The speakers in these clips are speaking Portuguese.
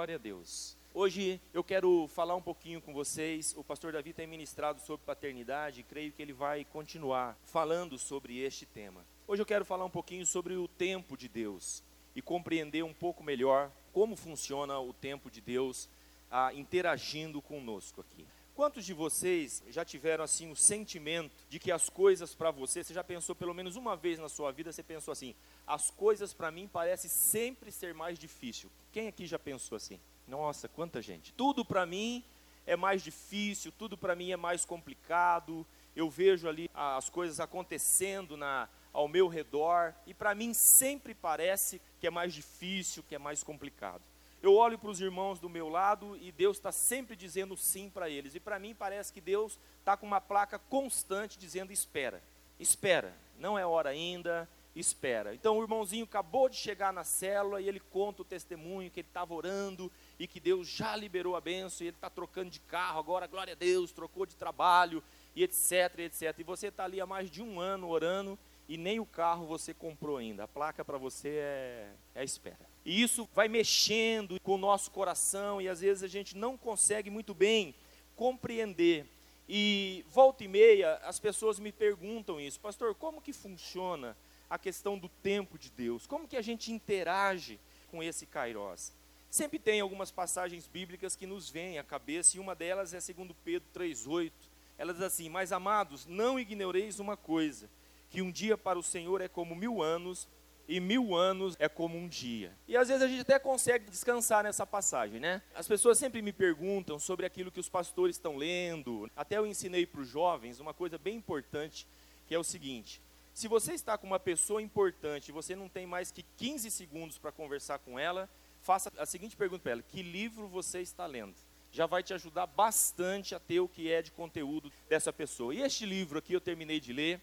Glória a Deus. Hoje eu quero falar um pouquinho com vocês. O pastor Davi tem ministrado sobre paternidade e creio que ele vai continuar falando sobre este tema. Hoje eu quero falar um pouquinho sobre o tempo de Deus e compreender um pouco melhor como funciona o tempo de Deus ah, interagindo conosco aqui. Quantos de vocês já tiveram assim o sentimento de que as coisas para você, você já pensou pelo menos uma vez na sua vida, você pensou assim, as coisas para mim parecem sempre ser mais difícil. Quem aqui já pensou assim? Nossa, quanta gente. Tudo para mim é mais difícil, tudo para mim é mais complicado. Eu vejo ali as coisas acontecendo na ao meu redor e para mim sempre parece que é mais difícil, que é mais complicado. Eu olho para os irmãos do meu lado e Deus está sempre dizendo sim para eles. E para mim parece que Deus está com uma placa constante dizendo: espera, espera, não é hora ainda, espera. Então o irmãozinho acabou de chegar na célula e ele conta o testemunho que ele estava orando e que Deus já liberou a benção e ele está trocando de carro agora, glória a Deus, trocou de trabalho e etc, etc. E você está ali há mais de um ano orando e nem o carro você comprou ainda. A placa para você é, é espera. E isso vai mexendo com o nosso coração e às vezes a gente não consegue muito bem compreender. E volta e meia as pessoas me perguntam isso, pastor, como que funciona a questão do tempo de Deus? Como que a gente interage com esse Kairos? Sempre tem algumas passagens bíblicas que nos vêm à cabeça e uma delas é 2 Pedro 3:8. Ela diz assim: "Mas amados, não ignoreis uma coisa, que um dia para o Senhor é como mil anos e mil anos é como um dia. E às vezes a gente até consegue descansar nessa passagem, né? As pessoas sempre me perguntam sobre aquilo que os pastores estão lendo. Até eu ensinei para os jovens uma coisa bem importante, que é o seguinte: se você está com uma pessoa importante e você não tem mais que 15 segundos para conversar com ela, faça a seguinte pergunta para ela: que livro você está lendo? Já vai te ajudar bastante a ter o que é de conteúdo dessa pessoa. E este livro aqui eu terminei de ler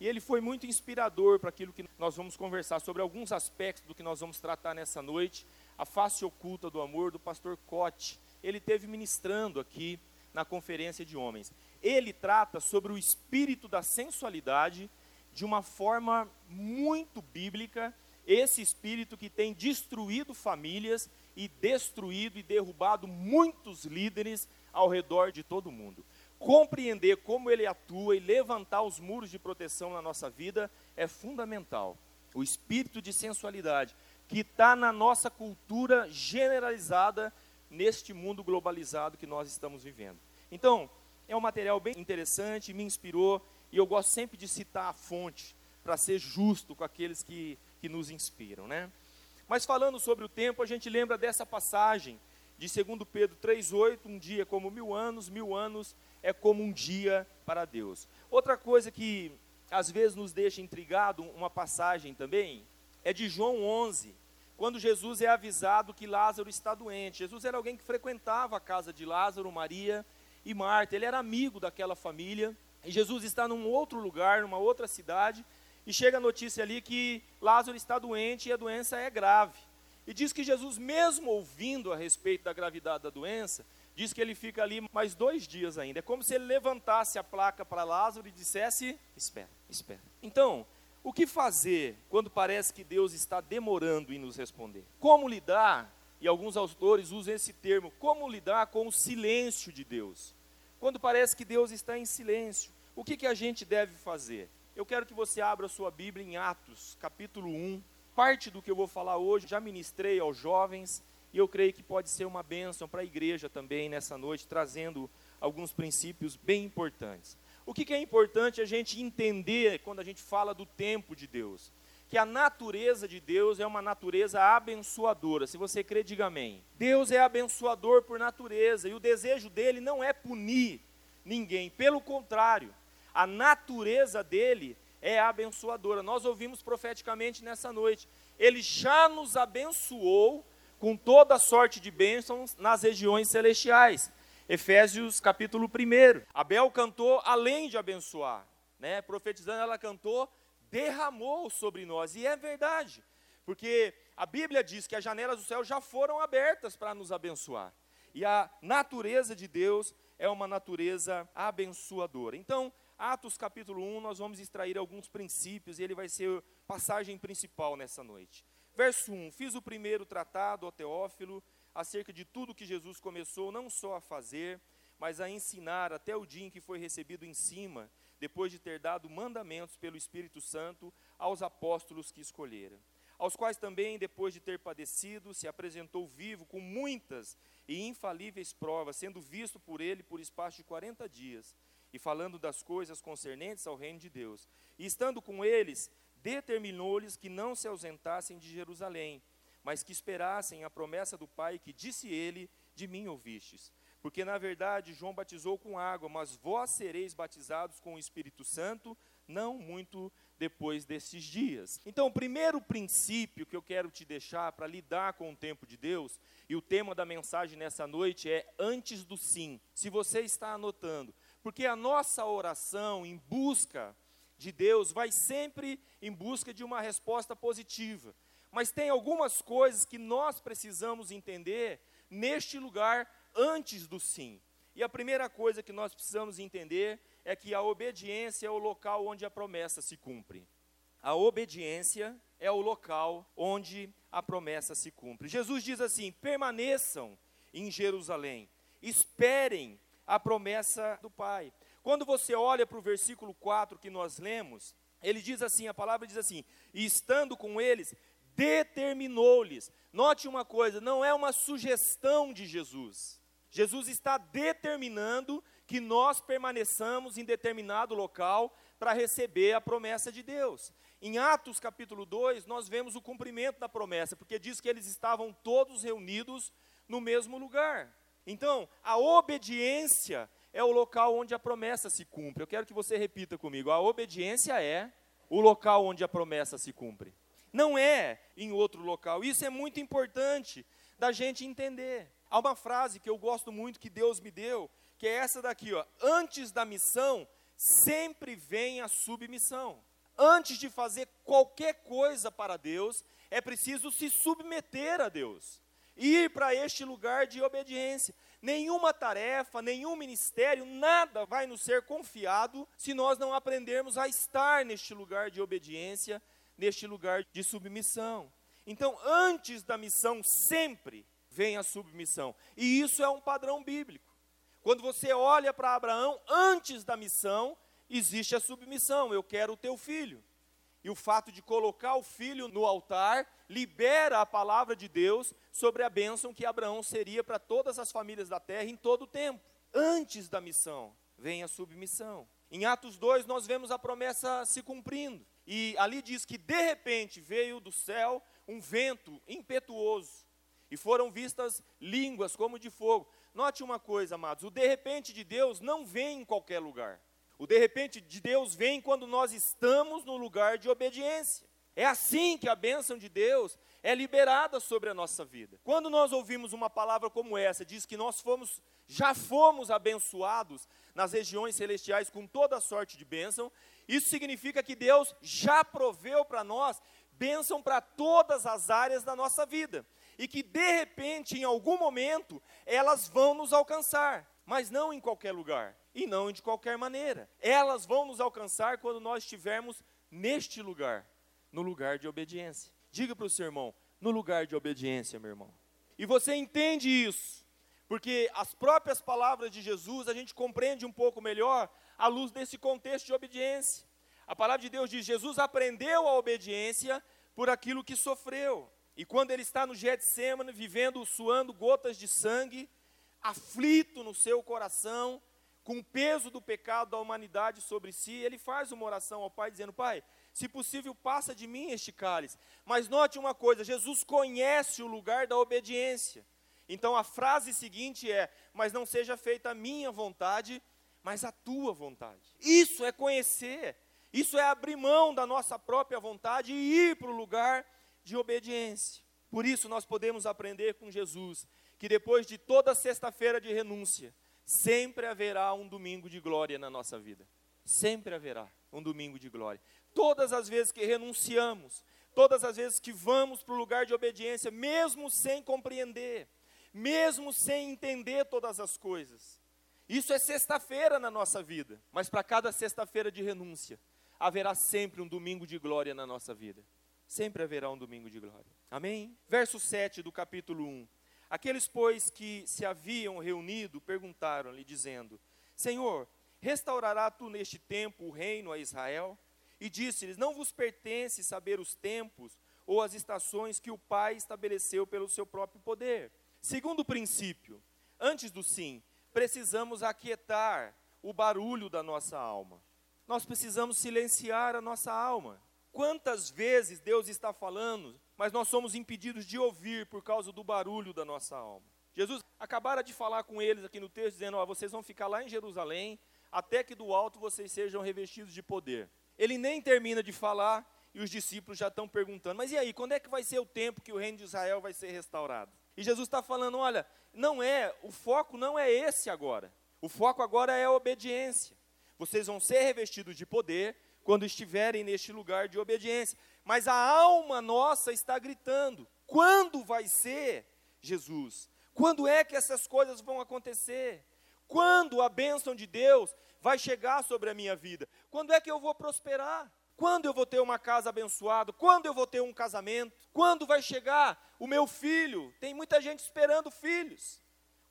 e ele foi muito inspirador para aquilo que nós vamos conversar sobre alguns aspectos do que nós vamos tratar nessa noite. A face oculta do amor do pastor Cote. Ele teve ministrando aqui na conferência de homens. Ele trata sobre o espírito da sensualidade de uma forma muito bíblica, esse espírito que tem destruído famílias e destruído e derrubado muitos líderes ao redor de todo o mundo compreender como ele atua e levantar os muros de proteção na nossa vida é fundamental. O espírito de sensualidade que está na nossa cultura generalizada neste mundo globalizado que nós estamos vivendo. Então, é um material bem interessante, me inspirou e eu gosto sempre de citar a fonte para ser justo com aqueles que, que nos inspiram, né? Mas falando sobre o tempo, a gente lembra dessa passagem de 2 Pedro 3,8, um dia como mil anos, mil anos é como um dia para Deus. Outra coisa que às vezes nos deixa intrigado, uma passagem também, é de João 11, quando Jesus é avisado que Lázaro está doente. Jesus era alguém que frequentava a casa de Lázaro, Maria e Marta, ele era amigo daquela família, e Jesus está num outro lugar, numa outra cidade, e chega a notícia ali que Lázaro está doente e a doença é grave. E diz que Jesus, mesmo ouvindo a respeito da gravidade da doença, diz que ele fica ali mais dois dias ainda. É como se ele levantasse a placa para Lázaro e dissesse: Espera, espera. Então, o que fazer quando parece que Deus está demorando em nos responder? Como lidar? E alguns autores usam esse termo: como lidar com o silêncio de Deus? Quando parece que Deus está em silêncio, o que, que a gente deve fazer? Eu quero que você abra sua Bíblia em Atos, capítulo 1. Parte do que eu vou falar hoje já ministrei aos jovens, e eu creio que pode ser uma bênção para a igreja também nessa noite, trazendo alguns princípios bem importantes. O que, que, é importante a gente entender quando a gente fala do tempo de Deus? Que a natureza de Deus é uma natureza abençoadora. Se você crê, diga amém. Deus é abençoador por natureza e o desejo dele não é punir ninguém, pelo contrário, a natureza dele é abençoadora. Nós ouvimos profeticamente nessa noite. Ele já nos abençoou com toda sorte de bênçãos nas regiões celestiais. Efésios capítulo 1. Abel cantou além de abençoar, né? Profetizando, ela cantou, derramou sobre nós. E é verdade, porque a Bíblia diz que as janelas do céu já foram abertas para nos abençoar. E a natureza de Deus é uma natureza abençoadora. Então, Atos capítulo 1, nós vamos extrair alguns princípios e ele vai ser passagem principal nessa noite. Verso 1: Fiz o primeiro tratado, ó Teófilo, acerca de tudo que Jesus começou não só a fazer, mas a ensinar até o dia em que foi recebido em cima, depois de ter dado mandamentos pelo Espírito Santo aos apóstolos que escolhera. Aos quais também, depois de ter padecido, se apresentou vivo com muitas e infalíveis provas, sendo visto por ele por espaço de quarenta dias, e falando das coisas concernentes ao reino de Deus. E estando com eles, determinou-lhes que não se ausentassem de Jerusalém, mas que esperassem a promessa do Pai, que disse ele: De mim ouvistes. Porque na verdade João batizou com água, mas vós sereis batizados com o Espírito Santo, não muito depois desses dias. Então, o primeiro princípio que eu quero te deixar para lidar com o tempo de Deus, e o tema da mensagem nessa noite é antes do sim. Se você está anotando, porque a nossa oração em busca de Deus vai sempre em busca de uma resposta positiva. Mas tem algumas coisas que nós precisamos entender neste lugar antes do sim. E a primeira coisa que nós precisamos entender é que a obediência é o local onde a promessa se cumpre. A obediência é o local onde a promessa se cumpre. Jesus diz assim: permaneçam em Jerusalém, esperem a promessa do Pai. Quando você olha para o versículo 4 que nós lemos, ele diz assim: a palavra diz assim, e estando com eles, determinou-lhes. Note uma coisa, não é uma sugestão de Jesus. Jesus está determinando que nós permaneçamos em determinado local para receber a promessa de Deus. Em Atos capítulo 2, nós vemos o cumprimento da promessa, porque diz que eles estavam todos reunidos no mesmo lugar. Então, a obediência é o local onde a promessa se cumpre. Eu quero que você repita comigo: a obediência é o local onde a promessa se cumpre. Não é em outro local. Isso é muito importante da gente entender. Há uma frase que eu gosto muito que Deus me deu, que é essa daqui, ó: antes da missão sempre vem a submissão. Antes de fazer qualquer coisa para Deus, é preciso se submeter a Deus. Ir para este lugar de obediência. Nenhuma tarefa, nenhum ministério, nada vai nos ser confiado se nós não aprendermos a estar neste lugar de obediência, neste lugar de submissão. Então, antes da missão, sempre vem a submissão. E isso é um padrão bíblico. Quando você olha para Abraão, antes da missão, existe a submissão. Eu quero o teu filho. E o fato de colocar o filho no altar libera a palavra de Deus sobre a bênção que Abraão seria para todas as famílias da terra em todo o tempo. Antes da missão, vem a submissão. Em Atos 2, nós vemos a promessa se cumprindo. E ali diz que de repente veio do céu um vento impetuoso, e foram vistas línguas como de fogo. Note uma coisa, amados: o de repente de Deus não vem em qualquer lugar. O de repente de Deus vem quando nós estamos no lugar de obediência. É assim que a bênção de Deus é liberada sobre a nossa vida. Quando nós ouvimos uma palavra como essa, diz que nós fomos, já fomos abençoados nas regiões celestiais com toda sorte de bênção, isso significa que Deus já proveu para nós bênção para todas as áreas da nossa vida. E que de repente, em algum momento, elas vão nos alcançar, mas não em qualquer lugar e não de qualquer maneira. Elas vão nos alcançar quando nós estivermos neste lugar, no lugar de obediência. Diga para o seu irmão, no lugar de obediência, meu irmão. E você entende isso, porque as próprias palavras de Jesus a gente compreende um pouco melhor à luz desse contexto de obediência. A palavra de Deus diz: Jesus aprendeu a obediência por aquilo que sofreu. E quando ele está no Getsemane, vivendo, suando gotas de sangue, aflito no seu coração, com o peso do pecado da humanidade sobre si, ele faz uma oração ao Pai, dizendo: Pai, se possível, passa de mim este cálice. Mas note uma coisa: Jesus conhece o lugar da obediência. Então a frase seguinte é: Mas não seja feita a minha vontade, mas a tua vontade. Isso é conhecer, isso é abrir mão da nossa própria vontade e ir para o lugar de obediência. Por isso nós podemos aprender com Jesus que depois de toda sexta-feira de renúncia, sempre haverá um domingo de glória na nossa vida. Sempre haverá um domingo de glória. Todas as vezes que renunciamos, todas as vezes que vamos para o lugar de obediência, mesmo sem compreender, mesmo sem entender todas as coisas. Isso é sexta-feira na nossa vida, mas para cada sexta-feira de renúncia, haverá sempre um domingo de glória na nossa vida. Sempre haverá um domingo de glória. Amém? Verso 7 do capítulo 1. Aqueles, pois, que se haviam reunido, perguntaram-lhe, dizendo: Senhor, restaurará tu neste tempo o reino a Israel? E disse-lhes: Não vos pertence saber os tempos ou as estações que o Pai estabeleceu pelo seu próprio poder. Segundo princípio, antes do sim, precisamos aquietar o barulho da nossa alma. Nós precisamos silenciar a nossa alma. Quantas vezes Deus está falando, mas nós somos impedidos de ouvir por causa do barulho da nossa alma. Jesus acabara de falar com eles aqui no texto, dizendo: ó, vocês vão ficar lá em Jerusalém, até que do alto vocês sejam revestidos de poder. Ele nem termina de falar e os discípulos já estão perguntando: mas e aí, quando é que vai ser o tempo que o reino de Israel vai ser restaurado? E Jesus está falando: olha, não é, o foco não é esse agora. O foco agora é a obediência. Vocês vão ser revestidos de poder quando estiverem neste lugar de obediência. Mas a alma nossa está gritando: quando vai ser Jesus? Quando é que essas coisas vão acontecer? Quando a bênção de Deus vai chegar sobre a minha vida? Quando é que eu vou prosperar? Quando eu vou ter uma casa abençoada? Quando eu vou ter um casamento? Quando vai chegar o meu filho? Tem muita gente esperando filhos.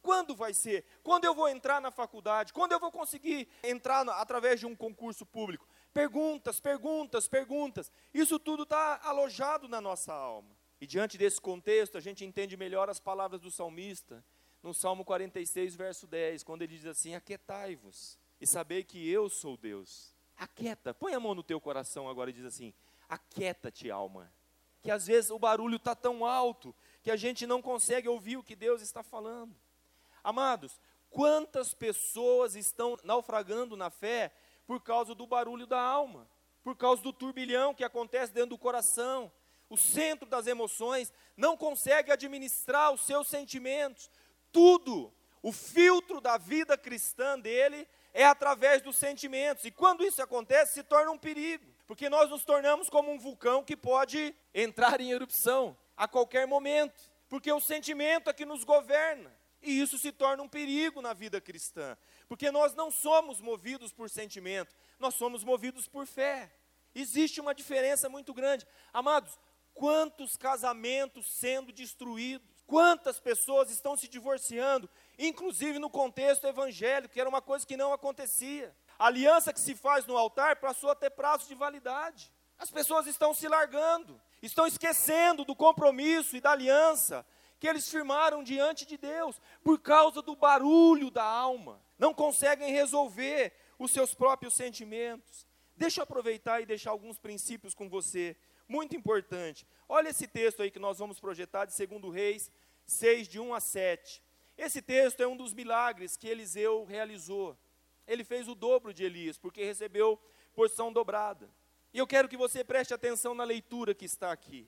Quando vai ser? Quando eu vou entrar na faculdade? Quando eu vou conseguir entrar através de um concurso público? Perguntas, perguntas, perguntas. Isso tudo está alojado na nossa alma. E diante desse contexto, a gente entende melhor as palavras do salmista, no Salmo 46, verso 10, quando ele diz assim: Aquietai-vos e sabei que eu sou Deus. Aquieta, põe a mão no teu coração agora e diz assim: Aquieta-te, alma. Que às vezes o barulho está tão alto que a gente não consegue ouvir o que Deus está falando. Amados, quantas pessoas estão naufragando na fé por causa do barulho da alma, por causa do turbilhão que acontece dentro do coração, o centro das emoções, não consegue administrar os seus sentimentos. Tudo, o filtro da vida cristã dele é através dos sentimentos. E quando isso acontece, se torna um perigo, porque nós nos tornamos como um vulcão que pode entrar em erupção a qualquer momento, porque o sentimento é que nos governa. E isso se torna um perigo na vida cristã, porque nós não somos movidos por sentimento, nós somos movidos por fé. Existe uma diferença muito grande. Amados, quantos casamentos sendo destruídos, quantas pessoas estão se divorciando, inclusive no contexto evangélico, que era uma coisa que não acontecia. A aliança que se faz no altar passou a ter prazo de validade. As pessoas estão se largando, estão esquecendo do compromisso e da aliança que eles firmaram diante de Deus, por causa do barulho da alma. Não conseguem resolver os seus próprios sentimentos. Deixa eu aproveitar e deixar alguns princípios com você, muito importante. Olha esse texto aí que nós vamos projetar de 2 Reis 6, de 1 a 7. Esse texto é um dos milagres que Eliseu realizou. Ele fez o dobro de Elias, porque recebeu porção dobrada. E eu quero que você preste atenção na leitura que está aqui.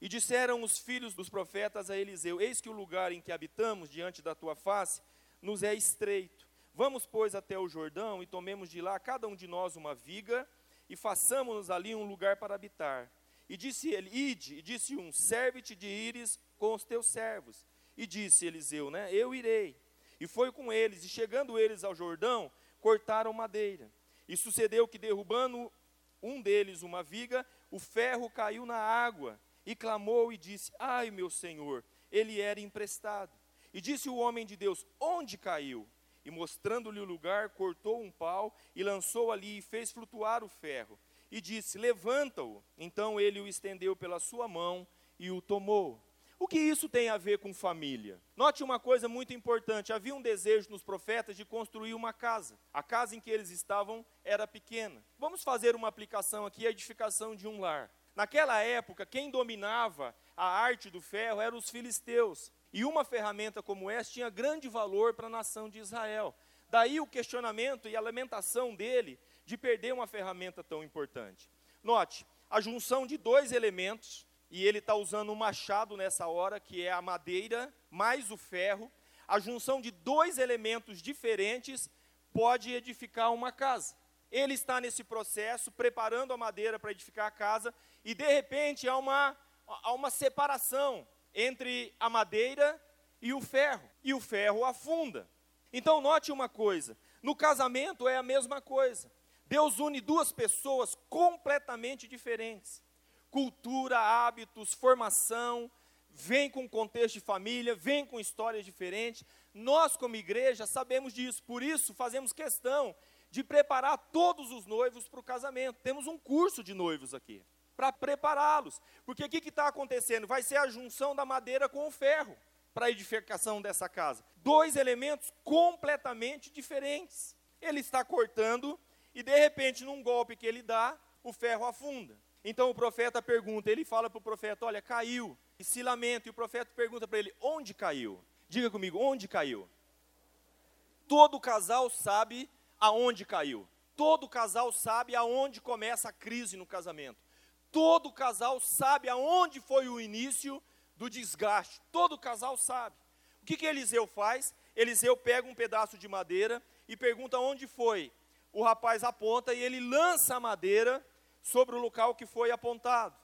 E disseram os filhos dos profetas a Eliseu: Eis que o lugar em que habitamos diante da tua face nos é estreito. Vamos, pois, até o Jordão e tomemos de lá cada um de nós uma viga e façamos-nos ali um lugar para habitar. E disse ele: Ide, e disse um: Serve-te de ires com os teus servos. E disse Eliseu, né? Eu irei. E foi com eles, e chegando eles ao Jordão, cortaram madeira. E sucedeu que, derrubando um deles uma viga, o ferro caiu na água e clamou e disse: Ai, meu senhor, ele era emprestado. E disse o homem de Deus: Onde caiu? E mostrando-lhe o lugar, cortou um pau e lançou ali e fez flutuar o ferro. E disse: Levanta-o. Então ele o estendeu pela sua mão e o tomou. O que isso tem a ver com família? Note uma coisa muito importante: havia um desejo nos profetas de construir uma casa. A casa em que eles estavam era pequena. Vamos fazer uma aplicação aqui: a edificação de um lar. Naquela época, quem dominava a arte do ferro eram os filisteus. E uma ferramenta como essa tinha grande valor para a nação de Israel. Daí o questionamento e a lamentação dele de perder uma ferramenta tão importante. Note, a junção de dois elementos, e ele está usando um machado nessa hora, que é a madeira mais o ferro. A junção de dois elementos diferentes pode edificar uma casa. Ele está nesse processo, preparando a madeira para edificar a casa, e de repente há uma, há uma separação entre a madeira e o ferro, e o ferro afunda. Então, note uma coisa: no casamento é a mesma coisa. Deus une duas pessoas completamente diferentes. Cultura, hábitos, formação, vem com contexto de família, vem com histórias diferentes. Nós, como igreja, sabemos disso, por isso fazemos questão de preparar todos os noivos para o casamento. Temos um curso de noivos aqui, para prepará-los. Porque o que está acontecendo? Vai ser a junção da madeira com o ferro para a edificação dessa casa. Dois elementos completamente diferentes. Ele está cortando e, de repente, num golpe que ele dá, o ferro afunda. Então o profeta pergunta, ele fala para o profeta: Olha, caiu, e se lamenta. E o profeta pergunta para ele: Onde caiu? Diga comigo, onde caiu? Todo casal sabe aonde caiu. Todo casal sabe aonde começa a crise no casamento. Todo casal sabe aonde foi o início do desgaste. Todo casal sabe. O que, que Eliseu faz? Eliseu pega um pedaço de madeira e pergunta onde foi. O rapaz aponta e ele lança a madeira sobre o local que foi apontado.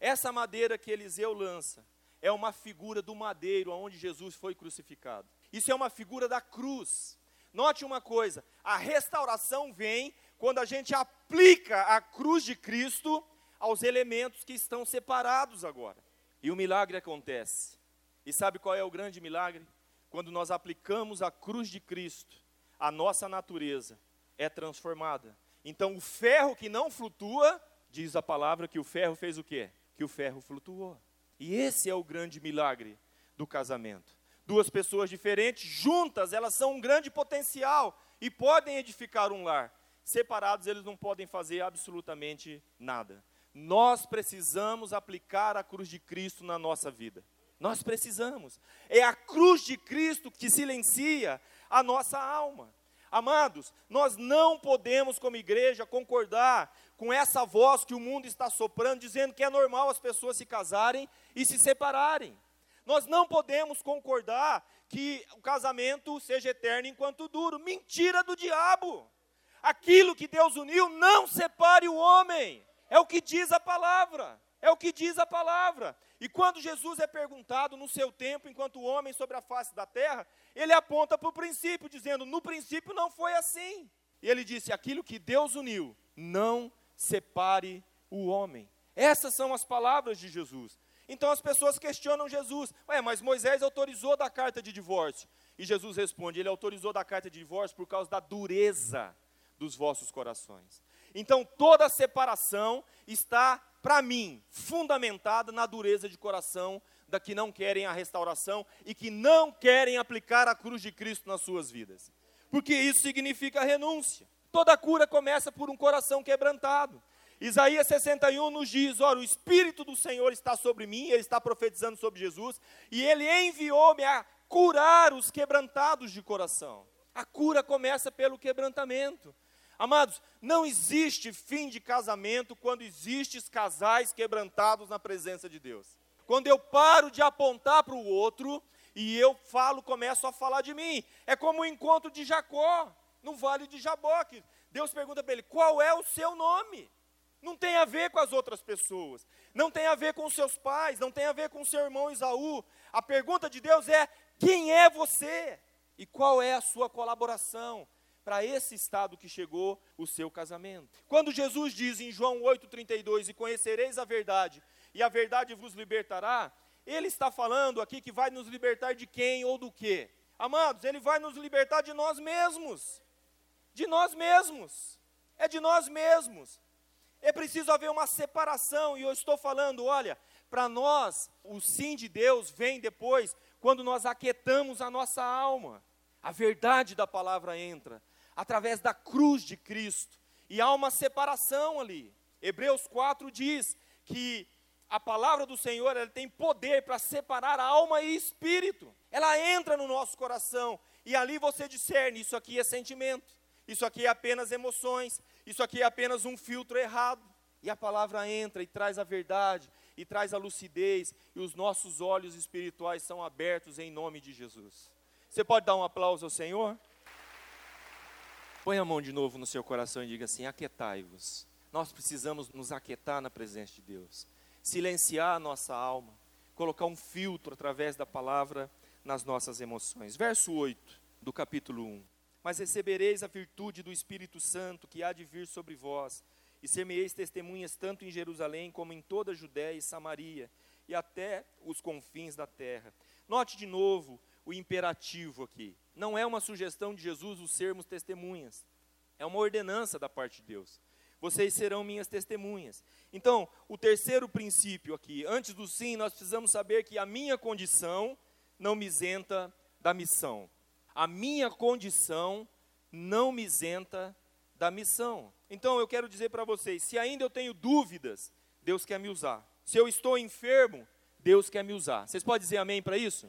Essa madeira que Eliseu lança é uma figura do madeiro onde Jesus foi crucificado. Isso é uma figura da cruz. Note uma coisa: a restauração vem quando a gente aplica a cruz de Cristo aos elementos que estão separados agora. E o milagre acontece. E sabe qual é o grande milagre? Quando nós aplicamos a cruz de Cristo, a nossa natureza é transformada. Então o ferro que não flutua, diz a palavra que o ferro fez o quê? Que o ferro flutuou. E esse é o grande milagre do casamento. Duas pessoas diferentes, juntas, elas são um grande potencial e podem edificar um lar. Separados, eles não podem fazer absolutamente nada. Nós precisamos aplicar a cruz de Cristo na nossa vida. Nós precisamos. É a cruz de Cristo que silencia a nossa alma. Amados, nós não podemos, como igreja, concordar com essa voz que o mundo está soprando, dizendo que é normal as pessoas se casarem e se separarem. Nós não podemos concordar que o casamento seja eterno enquanto duro. Mentira do diabo! Aquilo que Deus uniu, não separe o homem. É o que diz a palavra. É o que diz a palavra. E quando Jesus é perguntado no seu tempo, enquanto homem sobre a face da terra, ele aponta para o princípio, dizendo: no princípio não foi assim. E ele disse: aquilo que Deus uniu, não separe o homem. Essas são as palavras de Jesus. Então as pessoas questionam Jesus: Ué, mas Moisés autorizou da carta de divórcio. E Jesus responde: Ele autorizou da carta de divórcio por causa da dureza dos vossos corações. Então toda separação está, para mim, fundamentada na dureza de coração da que não querem a restauração e que não querem aplicar a cruz de Cristo nas suas vidas. Porque isso significa renúncia. Toda cura começa por um coração quebrantado. Isaías 61 nos diz: Olha, o Espírito do Senhor está sobre mim, ele está profetizando sobre Jesus, e ele enviou-me a curar os quebrantados de coração. A cura começa pelo quebrantamento. Amados, não existe fim de casamento quando existem casais quebrantados na presença de Deus. Quando eu paro de apontar para o outro e eu falo, começo a falar de mim. É como o encontro de Jacó no vale de Jaboque. Deus pergunta para ele: qual é o seu nome? Não tem a ver com as outras pessoas, não tem a ver com seus pais, não tem a ver com seu irmão Isaú. A pergunta de Deus é: quem é você? E qual é a sua colaboração para esse estado que chegou o seu casamento? Quando Jesus diz em João 8,32: E conhecereis a verdade, e a verdade vos libertará, ele está falando aqui que vai nos libertar de quem ou do que? Amados, ele vai nos libertar de nós mesmos. De nós mesmos. É de nós mesmos. É preciso haver uma separação, e eu estou falando, olha, para nós, o sim de Deus vem depois, quando nós aquietamos a nossa alma. A verdade da palavra entra, através da cruz de Cristo, e há uma separação ali. Hebreus 4 diz que a palavra do Senhor ela tem poder para separar alma e espírito. Ela entra no nosso coração, e ali você discerne: isso aqui é sentimento, isso aqui é apenas emoções, isso aqui é apenas um filtro errado. E a palavra entra e traz a verdade, e traz a lucidez, e os nossos olhos espirituais são abertos em nome de Jesus. Você pode dar um aplauso ao Senhor? Põe a mão de novo no seu coração e diga assim: aquietai-vos. Nós precisamos nos aquietar na presença de Deus, silenciar a nossa alma, colocar um filtro através da palavra nas nossas emoções. Verso 8 do capítulo 1 mas recebereis a virtude do Espírito Santo que há de vir sobre vós, e ser-me-eis testemunhas tanto em Jerusalém como em toda a Judéia e Samaria, e até os confins da terra. Note de novo o imperativo aqui. Não é uma sugestão de Jesus o sermos testemunhas. É uma ordenança da parte de Deus. Vocês serão minhas testemunhas. Então, o terceiro princípio aqui, antes do sim, nós precisamos saber que a minha condição não me isenta da missão. A minha condição não me isenta da missão. Então, eu quero dizer para vocês: se ainda eu tenho dúvidas, Deus quer me usar. Se eu estou enfermo, Deus quer me usar. Vocês podem dizer amém para isso?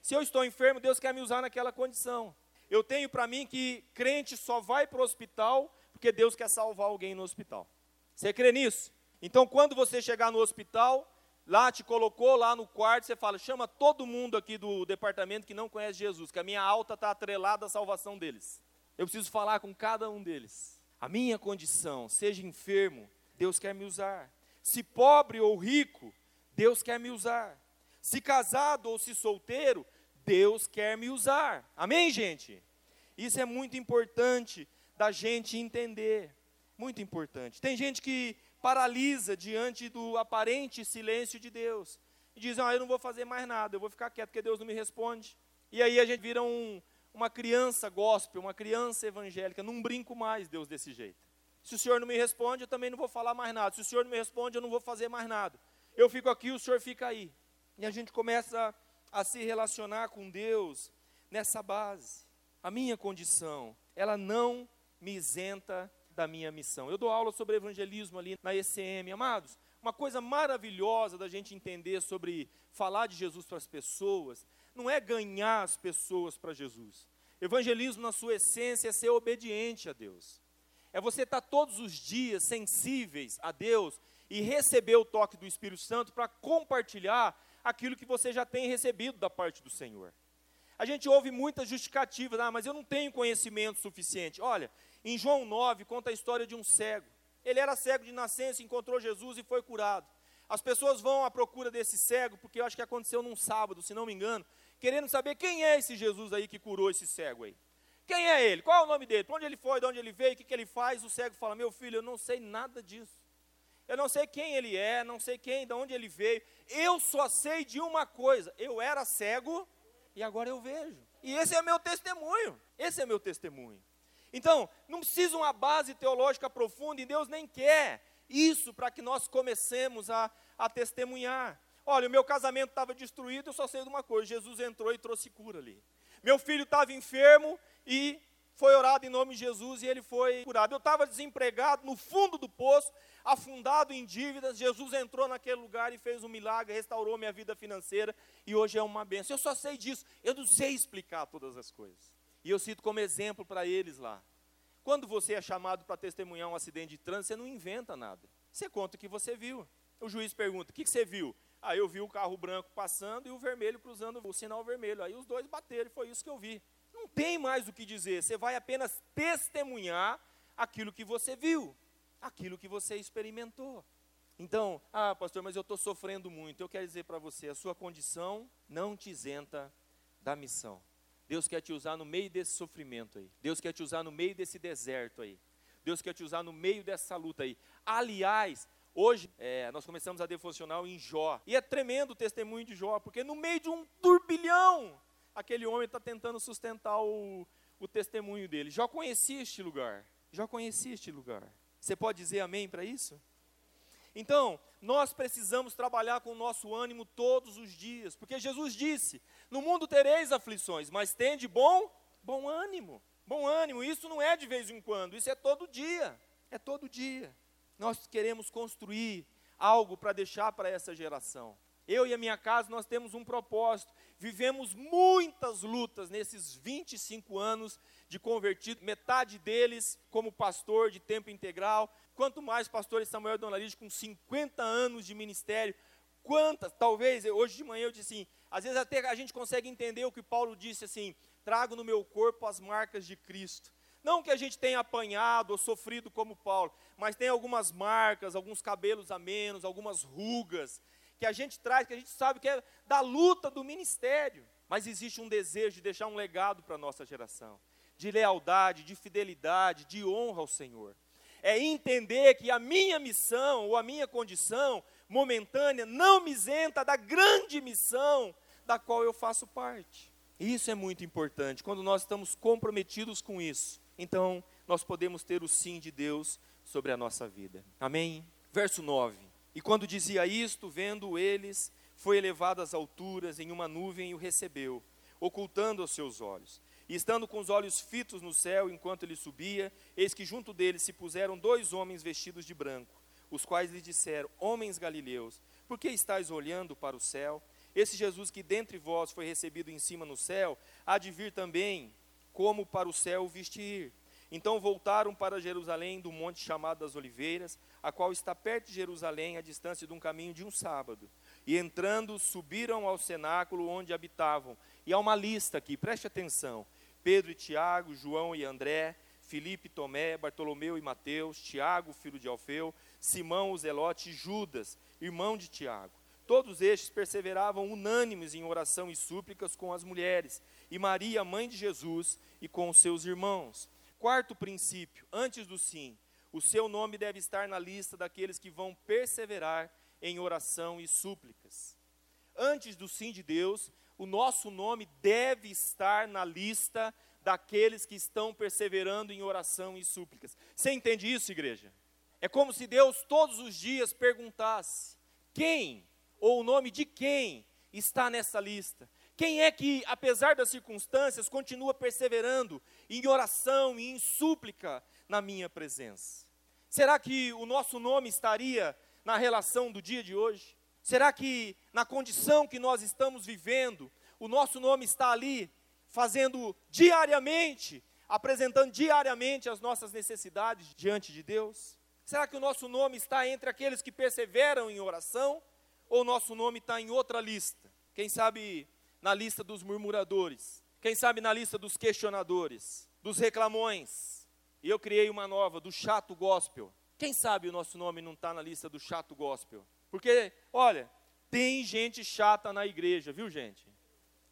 Se eu estou enfermo, Deus quer me usar naquela condição. Eu tenho para mim que crente só vai para o hospital porque Deus quer salvar alguém no hospital. Você crê nisso? Então, quando você chegar no hospital, lá te colocou lá no quarto, você fala: chama todo mundo aqui do departamento que não conhece Jesus, que a minha alta está atrelada à salvação deles. Eu preciso falar com cada um deles. A minha condição, seja enfermo, Deus quer me usar. Se pobre ou rico, Deus quer me usar. Se casado ou se solteiro, Deus quer me usar. Amém, gente? Isso é muito importante da gente entender. Muito importante. Tem gente que paralisa diante do aparente silêncio de Deus. E diz: Ah, eu não vou fazer mais nada, eu vou ficar quieto porque Deus não me responde. E aí a gente vira um, uma criança gospel, uma criança evangélica. Não brinco mais, Deus, desse jeito. Se o Senhor não me responde, eu também não vou falar mais nada. Se o Senhor não me responde, eu não vou fazer mais nada eu fico aqui, o senhor fica aí. E a gente começa a, se relacionar com Deus nessa base. A minha condição, ela não me isenta da minha missão. Eu dou aula sobre evangelismo ali na ECM, amados. Uma coisa maravilhosa da gente entender sobre falar de Jesus para as pessoas, não é ganhar as pessoas para Jesus. Evangelismo, na sua essência, é ser obediente a Deus. É você estar todos os dias sensíveis a Deus e receber o toque do Espírito Santo para compartilhar aquilo que você já tem recebido da parte do Senhor. A gente ouve muitas justificativas, ah, mas eu não tenho conhecimento suficiente. Olha, em João 9 conta a história de um cego. Ele era cego de nascença, encontrou Jesus e foi curado. As pessoas vão à procura desse cego, porque eu acho que aconteceu num sábado, se não me engano, querendo saber quem é esse Jesus aí que curou esse cego aí. Quem é ele? Qual é o nome dele? Para onde ele foi? De onde ele veio? O que, que ele faz? O cego fala: Meu filho, eu não sei nada disso. Eu não sei quem ele é, não sei quem, de onde ele veio. Eu só sei de uma coisa: eu era cego e agora eu vejo. E esse é meu testemunho. Esse é meu testemunho. Então, não precisa uma base teológica profunda e Deus nem quer isso para que nós comecemos a, a testemunhar. Olha, o meu casamento estava destruído, eu só sei de uma coisa: Jesus entrou e trouxe cura ali. Meu filho estava enfermo e foi orado em nome de Jesus e ele foi curado. Eu estava desempregado no fundo do poço, afundado em dívidas. Jesus entrou naquele lugar e fez um milagre, restaurou minha vida financeira e hoje é uma benção. Eu só sei disso, eu não sei explicar todas as coisas. E eu cito como exemplo para eles lá. Quando você é chamado para testemunhar um acidente de trânsito, você não inventa nada. Você conta o que você viu. O juiz pergunta: o que, você viu? Aí ah, eu vi o carro branco passando e o vermelho cruzando o sinal vermelho. Aí os dois bateram, foi isso que eu vi. Tem mais o que dizer, você vai apenas testemunhar aquilo que você viu, aquilo que você experimentou. Então, ah, pastor, mas eu estou sofrendo muito. Eu quero dizer para você: a sua condição não te isenta da missão. Deus quer te usar no meio desse sofrimento aí. Deus quer te usar no meio desse deserto aí. Deus quer te usar no meio dessa luta aí. Aliás, hoje é, nós começamos a devocional em Jó. E é tremendo o testemunho de Jó, porque no meio de um turbilhão, aquele homem está tentando sustentar o, o testemunho dele. Já conhecia este lugar. Já conhecia este lugar. Você pode dizer amém para isso? Então, nós precisamos trabalhar com o nosso ânimo todos os dias, porque Jesus disse: No mundo tereis aflições, mas tende bom, bom ânimo. Bom ânimo, isso não é de vez em quando, isso é todo dia. É todo dia. Nós queremos construir algo para deixar para essa geração. Eu e a minha casa, nós temos um propósito. Vivemos muitas lutas nesses 25 anos de convertido, metade deles como pastor de tempo integral. Quanto mais pastor Samuel Donalide com 50 anos de ministério. Quantas, talvez, hoje de manhã eu disse assim, às vezes até a gente consegue entender o que Paulo disse assim, trago no meu corpo as marcas de Cristo. Não que a gente tenha apanhado ou sofrido como Paulo, mas tem algumas marcas, alguns cabelos a menos, algumas rugas, que a gente traz, que a gente sabe que é da luta do ministério. Mas existe um desejo de deixar um legado para a nossa geração, de lealdade, de fidelidade, de honra ao Senhor. É entender que a minha missão ou a minha condição momentânea não me isenta da grande missão da qual eu faço parte. Isso é muito importante. Quando nós estamos comprometidos com isso, então nós podemos ter o sim de Deus sobre a nossa vida. Amém? Verso 9. E quando dizia isto, vendo eles, foi elevado às alturas em uma nuvem e o recebeu, ocultando os seus olhos. E estando com os olhos fitos no céu enquanto ele subia, eis que junto dele se puseram dois homens vestidos de branco, os quais lhe disseram: Homens galileus, por que estáis olhando para o céu? Esse Jesus que dentre vós foi recebido em cima no céu, há de vir também, como para o céu o viste ir. Então voltaram para Jerusalém do monte chamado das Oliveiras, a qual está perto de Jerusalém, a distância de um caminho de um sábado. E entrando, subiram ao cenáculo onde habitavam. E há uma lista aqui, preste atenção: Pedro e Tiago, João e André, Filipe, Tomé, Bartolomeu e Mateus, Tiago, filho de Alfeu, Simão, o Zelote e Judas, irmão de Tiago. Todos estes perseveravam unânimes em oração e súplicas com as mulheres, e Maria, mãe de Jesus, e com os seus irmãos. Quarto princípio, antes do sim, o seu nome deve estar na lista daqueles que vão perseverar em oração e súplicas. Antes do sim de Deus, o nosso nome deve estar na lista daqueles que estão perseverando em oração e súplicas. Você entende isso, igreja? É como se Deus todos os dias perguntasse: quem ou o nome de quem está nessa lista? Quem é que, apesar das circunstâncias, continua perseverando em oração e em súplica na minha presença? Será que o nosso nome estaria na relação do dia de hoje? Será que na condição que nós estamos vivendo, o nosso nome está ali, fazendo diariamente, apresentando diariamente as nossas necessidades diante de Deus? Será que o nosso nome está entre aqueles que perseveram em oração? ou nosso nome está em outra lista? Quem sabe na lista dos murmuradores? Quem sabe na lista dos questionadores, dos reclamões? E eu criei uma nova, do chato gospel. Quem sabe o nosso nome não está na lista do chato gospel? Porque, olha, tem gente chata na igreja, viu gente?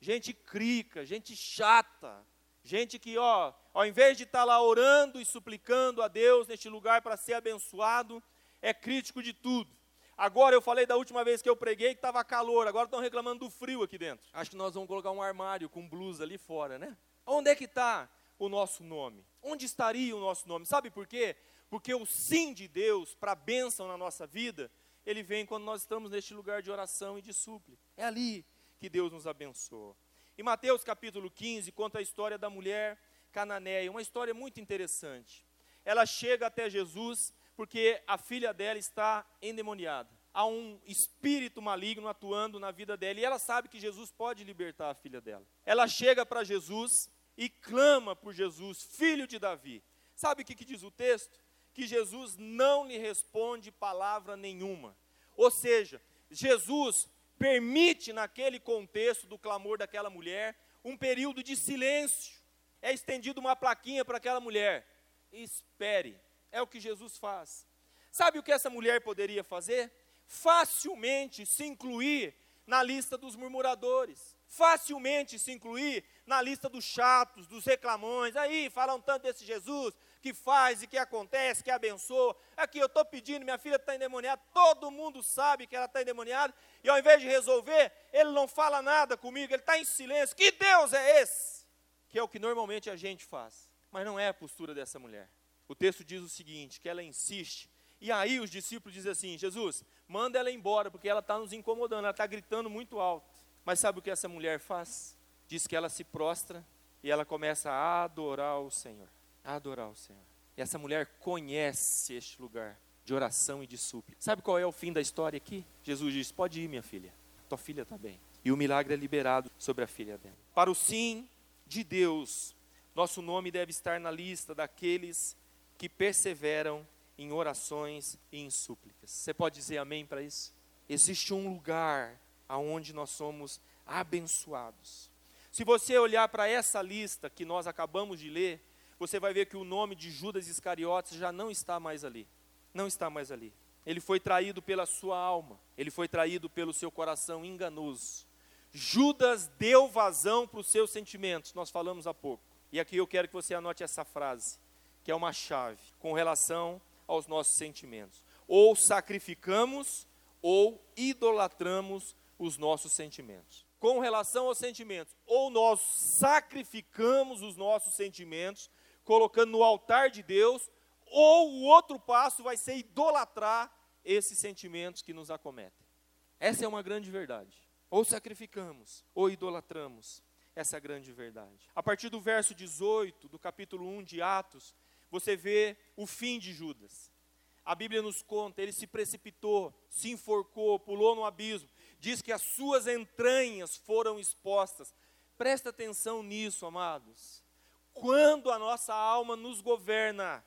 Gente crica, gente chata. Gente que, ó, ao invés de estar tá lá orando e suplicando a Deus neste lugar para ser abençoado, é crítico de tudo. Agora eu falei da última vez que eu preguei que estava calor, agora estão reclamando do frio aqui dentro. Acho que nós vamos colocar um armário com blusa ali fora, né? Onde é que está o nosso nome? Onde estaria o nosso nome? Sabe por quê? Porque o sim de Deus para a bênção na nossa vida, ele vem quando nós estamos neste lugar de oração e de súplica. É ali que Deus nos abençoa. Em Mateus capítulo 15, conta a história da mulher cananeia, uma história muito interessante. Ela chega até Jesus porque a filha dela está endemoniada. Há um espírito maligno atuando na vida dela e ela sabe que Jesus pode libertar a filha dela. Ela chega para Jesus e clama por Jesus, filho de Davi. Sabe o que, que diz o texto? Que Jesus não lhe responde palavra nenhuma. Ou seja, Jesus permite, naquele contexto do clamor daquela mulher, um período de silêncio. É estendido uma plaquinha para aquela mulher. Espere. É o que Jesus faz. Sabe o que essa mulher poderia fazer? Facilmente se incluir na lista dos murmuradores. Facilmente se incluir na lista dos chatos, dos reclamões. Aí falam tanto desse Jesus que faz e que acontece, que abençoa. Aqui eu estou pedindo, minha filha está endemoniada. Todo mundo sabe que ela está endemoniada. E ao invés de resolver, ele não fala nada comigo, ele está em silêncio. Que Deus é esse? Que é o que normalmente a gente faz. Mas não é a postura dessa mulher o texto diz o seguinte: que ela insiste. E aí os discípulos dizem assim: Jesus, manda ela embora, porque ela está nos incomodando, ela está gritando muito alto. Mas sabe o que essa mulher faz? Diz que ela se prostra e ela começa a adorar o Senhor. A adorar o Senhor. E essa mulher conhece este lugar de oração e de súplica. Sabe qual é o fim da história aqui? Jesus diz: Pode ir, minha filha. Tua filha está bem. E o milagre é liberado sobre a filha dela. Para o sim de Deus, nosso nome deve estar na lista daqueles que perseveram em orações e em súplicas. Você pode dizer amém para isso? Existe um lugar aonde nós somos abençoados. Se você olhar para essa lista que nós acabamos de ler, você vai ver que o nome de Judas Iscariotes já não está mais ali. Não está mais ali. Ele foi traído pela sua alma, ele foi traído pelo seu coração enganoso. Judas deu vazão para os seus sentimentos, nós falamos há pouco. E aqui eu quero que você anote essa frase que é uma chave com relação aos nossos sentimentos. Ou sacrificamos ou idolatramos os nossos sentimentos. Com relação aos sentimentos, ou nós sacrificamos os nossos sentimentos, colocando no altar de Deus, ou o outro passo vai ser idolatrar esses sentimentos que nos acometem. Essa é uma grande verdade. Ou sacrificamos, ou idolatramos essa grande verdade. A partir do verso 18 do capítulo 1 de Atos, você vê o fim de Judas. A Bíblia nos conta, ele se precipitou, se enforcou, pulou no abismo. Diz que as suas entranhas foram expostas. Presta atenção nisso, amados. Quando a nossa alma nos governa,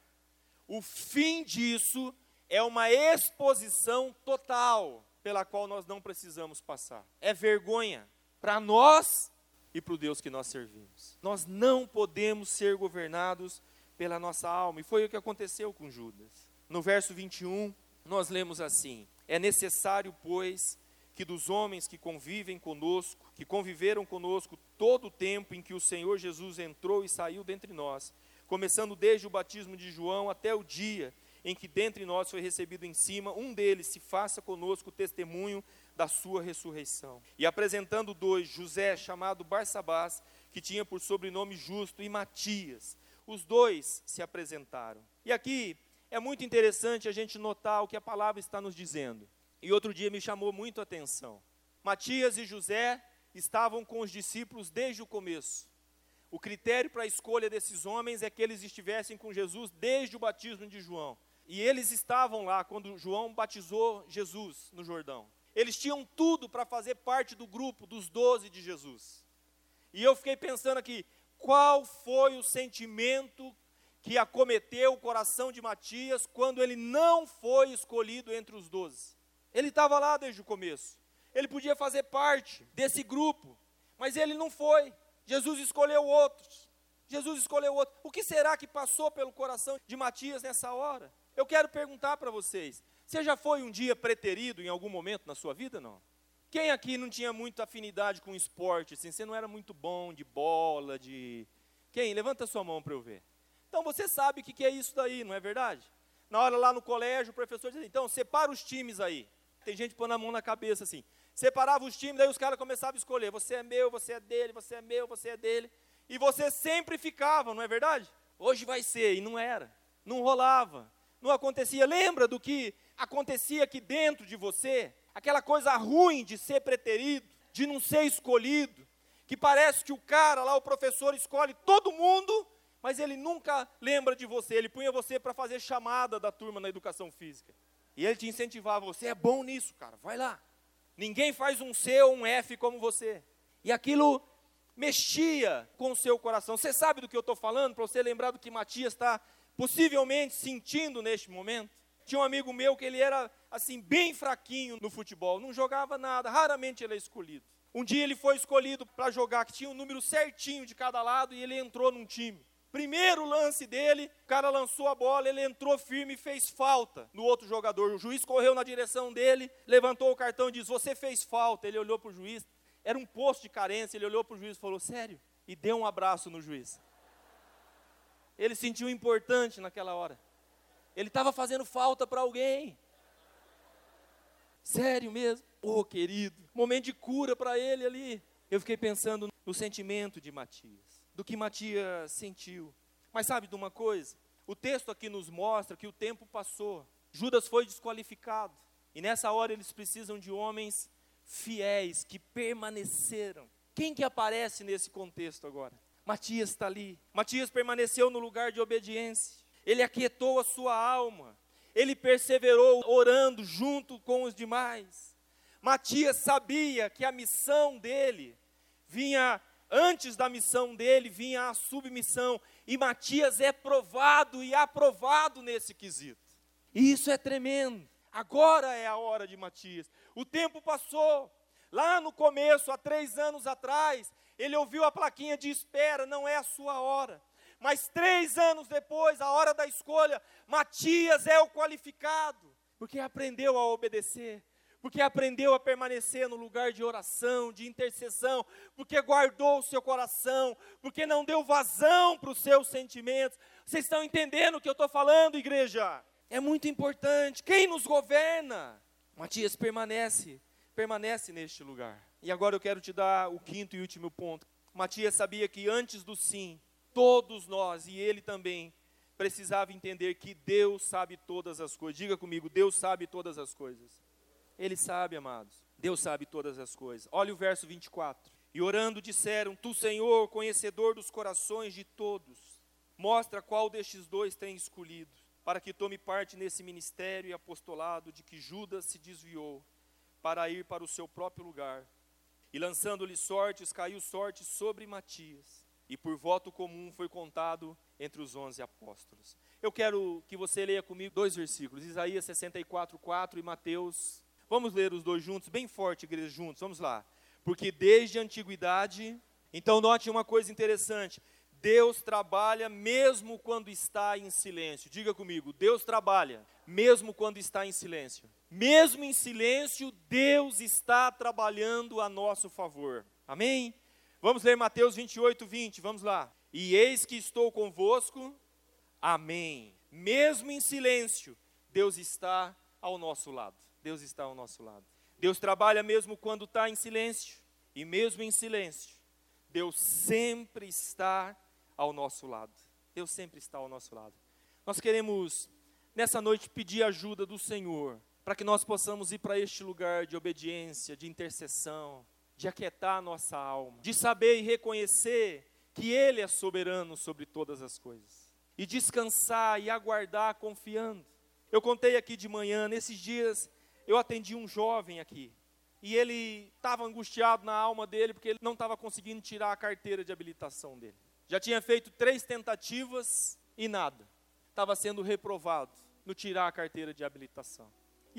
o fim disso é uma exposição total pela qual nós não precisamos passar. É vergonha para nós e para o Deus que nós servimos. Nós não podemos ser governados pela nossa alma, e foi o que aconteceu com Judas. No verso 21, nós lemos assim: É necessário, pois, que dos homens que convivem conosco, que conviveram conosco todo o tempo em que o Senhor Jesus entrou e saiu dentre nós, começando desde o batismo de João até o dia em que dentre nós foi recebido em cima, um deles se faça conosco testemunho da sua ressurreição. E apresentando dois, José, chamado Barsabás, que tinha por sobrenome Justo, e Matias. Os dois se apresentaram. E aqui é muito interessante a gente notar o que a palavra está nos dizendo. E outro dia me chamou muito a atenção. Matias e José estavam com os discípulos desde o começo. O critério para a escolha desses homens é que eles estivessem com Jesus desde o batismo de João. E eles estavam lá quando João batizou Jesus no Jordão. Eles tinham tudo para fazer parte do grupo dos doze de Jesus. E eu fiquei pensando aqui, qual foi o sentimento que acometeu o coração de Matias quando ele não foi escolhido entre os doze? Ele estava lá desde o começo. Ele podia fazer parte desse grupo, mas ele não foi. Jesus escolheu outros. Jesus escolheu outros. O que será que passou pelo coração de Matias nessa hora? Eu quero perguntar para vocês: você já foi um dia preterido em algum momento na sua vida, não? Quem aqui não tinha muita afinidade com esporte, assim, você não era muito bom de bola, de... Quem? Levanta sua mão para eu ver. Então você sabe o que é isso daí, não é verdade? Na hora lá no colégio, o professor dizia, então, separa os times aí. Tem gente pondo a mão na cabeça assim. Separava os times, daí os caras começavam a escolher. Você é meu, você é dele, você é meu, você é dele. E você sempre ficava, não é verdade? Hoje vai ser, e não era. Não rolava não acontecia. Lembra do que acontecia aqui dentro de você? Aquela coisa ruim de ser preterido, de não ser escolhido, que parece que o cara lá, o professor, escolhe todo mundo, mas ele nunca lembra de você. Ele punha você para fazer chamada da turma na educação física. E ele te incentivava, você é bom nisso, cara, vai lá. Ninguém faz um C ou um F como você. E aquilo mexia com o seu coração. Você sabe do que eu estou falando? Para você lembrar do que Matias está possivelmente sentindo neste momento. Tinha um amigo meu que ele era assim bem fraquinho no futebol, não jogava nada, raramente ele é escolhido. Um dia ele foi escolhido para jogar, que tinha um número certinho de cada lado e ele entrou num time. Primeiro lance dele, o cara lançou a bola, ele entrou firme e fez falta no outro jogador. O juiz correu na direção dele, levantou o cartão e disse: Você fez falta. Ele olhou para o juiz, era um posto de carência. Ele olhou para o juiz e falou: Sério? E deu um abraço no juiz. Ele sentiu importante naquela hora. Ele estava fazendo falta para alguém. Sério mesmo? Oh, querido, momento de cura para ele ali. Eu fiquei pensando no sentimento de Matias, do que Matias sentiu. Mas sabe de uma coisa? O texto aqui nos mostra que o tempo passou. Judas foi desqualificado. E nessa hora eles precisam de homens fiéis que permaneceram. Quem que aparece nesse contexto agora? Matias está ali. Matias permaneceu no lugar de obediência. Ele aquietou a sua alma. Ele perseverou orando junto com os demais. Matias sabia que a missão dele vinha antes da missão dele vinha a submissão, e Matias é provado e aprovado nesse quesito. E isso é tremendo. Agora é a hora de Matias. O tempo passou. Lá no começo, há três anos atrás, ele ouviu a plaquinha de espera, não é a sua hora. Mas três anos depois, a hora da escolha, Matias é o qualificado, porque aprendeu a obedecer, porque aprendeu a permanecer no lugar de oração, de intercessão, porque guardou o seu coração, porque não deu vazão para os seus sentimentos. Vocês estão entendendo o que eu estou falando, igreja? É muito importante. Quem nos governa? Matias permanece, permanece neste lugar. E agora eu quero te dar o quinto e último ponto. Matias sabia que antes do sim, todos nós e ele também precisava entender que Deus sabe todas as coisas. Diga comigo, Deus sabe todas as coisas. Ele sabe, amados. Deus sabe todas as coisas. Olha o verso 24. E orando disseram: Tu, Senhor, conhecedor dos corações de todos, mostra qual destes dois tem escolhido, para que tome parte nesse ministério e apostolado de que Judas se desviou, para ir para o seu próprio lugar. E lançando-lhe sortes, caiu sorte sobre Matias, e por voto comum foi contado entre os onze apóstolos. Eu quero que você leia comigo dois versículos, Isaías 64, 4 e Mateus. Vamos ler os dois juntos, bem forte, igreja, juntos, vamos lá. Porque desde a antiguidade, então note uma coisa interessante, Deus trabalha mesmo quando está em silêncio. Diga comigo, Deus trabalha mesmo quando está em silêncio. Mesmo em silêncio, Deus está trabalhando a nosso favor. Amém? Vamos ler Mateus 28, 20. Vamos lá. E eis que estou convosco. Amém. Mesmo em silêncio, Deus está ao nosso lado. Deus está ao nosso lado. Deus trabalha mesmo quando está em silêncio. E mesmo em silêncio, Deus sempre está ao nosso lado. Deus sempre está ao nosso lado. Nós queremos, nessa noite, pedir ajuda do Senhor, para que nós possamos ir para este lugar de obediência, de intercessão, de aquietar a nossa alma, de saber e reconhecer que Ele é soberano sobre todas as coisas, e descansar e aguardar confiando. Eu contei aqui de manhã, nesses dias, eu atendi um jovem aqui, e ele estava angustiado na alma dele, porque ele não estava conseguindo tirar a carteira de habilitação dele. Já tinha feito três tentativas e nada. Estava sendo reprovado no tirar a carteira de habilitação.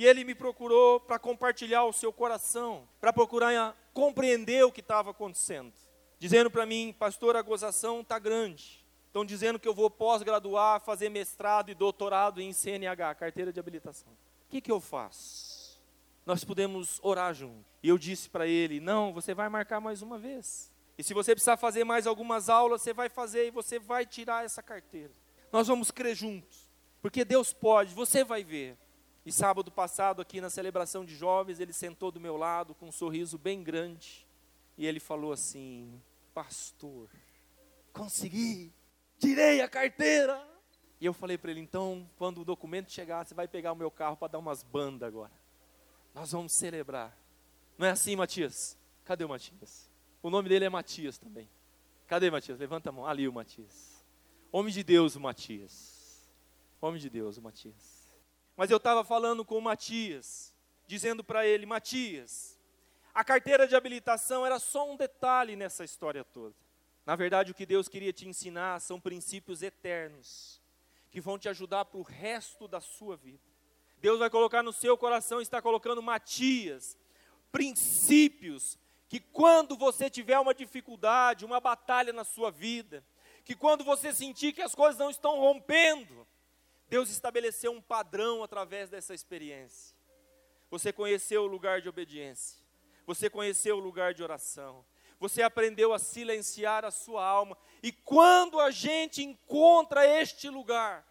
E ele me procurou para compartilhar o seu coração, para procurar compreender o que estava acontecendo. Dizendo para mim, pastor, a gozação está grande. Estão dizendo que eu vou pós-graduar, fazer mestrado e doutorado em CNH, carteira de habilitação. O que, que eu faço? Nós podemos orar junto. E eu disse para ele: não, você vai marcar mais uma vez. E se você precisar fazer mais algumas aulas, você vai fazer e você vai tirar essa carteira. Nós vamos crer juntos, porque Deus pode, você vai ver. E sábado passado, aqui na celebração de jovens, ele sentou do meu lado com um sorriso bem grande e ele falou assim: Pastor, consegui, tirei a carteira. E eu falei para ele: então, quando o documento chegar, você vai pegar o meu carro para dar umas bandas agora. Nós vamos celebrar. Não é assim, Matias? Cadê o Matias? O nome dele é Matias também. Cadê Matias? Levanta a mão. Ali o Matias. Homem de Deus, o Matias. Homem de Deus, o Matias. Mas eu estava falando com o Matias, dizendo para ele: Matias, a carteira de habilitação era só um detalhe nessa história toda. Na verdade, o que Deus queria te ensinar são princípios eternos, que vão te ajudar para o resto da sua vida. Deus vai colocar no seu coração, está colocando Matias, princípios que quando você tiver uma dificuldade, uma batalha na sua vida, que quando você sentir que as coisas não estão rompendo, Deus estabeleceu um padrão através dessa experiência. Você conheceu o lugar de obediência, você conheceu o lugar de oração, você aprendeu a silenciar a sua alma, e quando a gente encontra este lugar,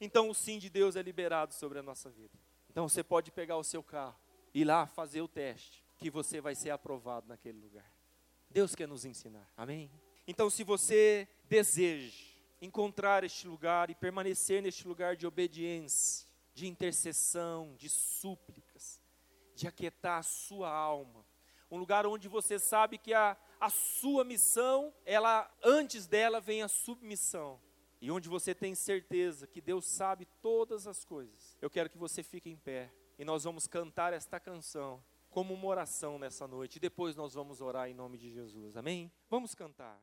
então o sim de Deus é liberado sobre a nossa vida. Então você pode pegar o seu carro, ir lá fazer o teste, que você vai ser aprovado naquele lugar. Deus quer nos ensinar, amém? Então, se você deseja encontrar este lugar e permanecer neste lugar de obediência, de intercessão, de súplicas, de aquietar a sua alma, um lugar onde você sabe que a, a sua missão, ela antes dela vem a submissão, e onde você tem certeza que Deus sabe todas as coisas. Eu quero que você fique em pé e nós vamos cantar esta canção como uma oração nessa noite. Depois nós vamos orar em nome de Jesus. Amém? Vamos cantar.